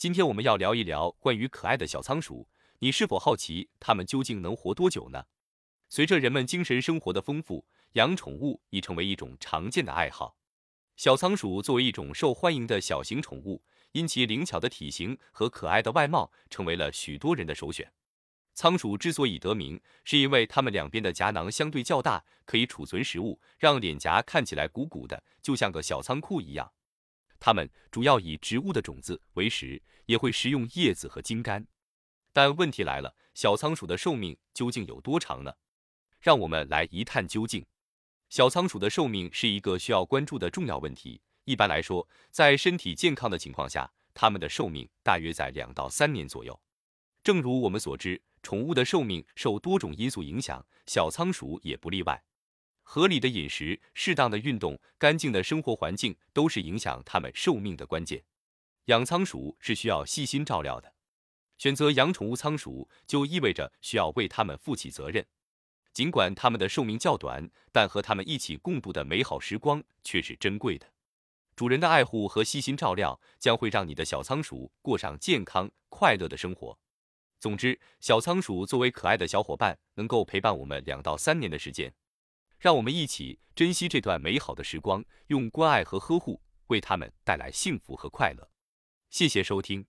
今天我们要聊一聊关于可爱的小仓鼠，你是否好奇它们究竟能活多久呢？随着人们精神生活的丰富，养宠物已成为一种常见的爱好。小仓鼠作为一种受欢迎的小型宠物，因其灵巧的体型和可爱的外貌，成为了许多人的首选。仓鼠之所以得名，是因为它们两边的颊囊相对较大，可以储存食物，让脸颊看起来鼓鼓的，就像个小仓库一样。它们主要以植物的种子为食，也会食用叶子和茎干。但问题来了，小仓鼠的寿命究竟有多长呢？让我们来一探究竟。小仓鼠的寿命是一个需要关注的重要问题。一般来说，在身体健康的情况下，它们的寿命大约在两到三年左右。正如我们所知，宠物的寿命受多种因素影响，小仓鼠也不例外。合理的饮食、适当的运动、干净的生活环境都是影响它们寿命的关键。养仓鼠是需要细心照料的，选择养宠物仓鼠就意味着需要为它们负起责任。尽管它们的寿命较短，但和它们一起共度的美好时光却是珍贵的。主人的爱护和细心照料将会让你的小仓鼠过上健康快乐的生活。总之，小仓鼠作为可爱的小伙伴，能够陪伴我们两到三年的时间。让我们一起珍惜这段美好的时光，用关爱和呵护为他们带来幸福和快乐。谢谢收听。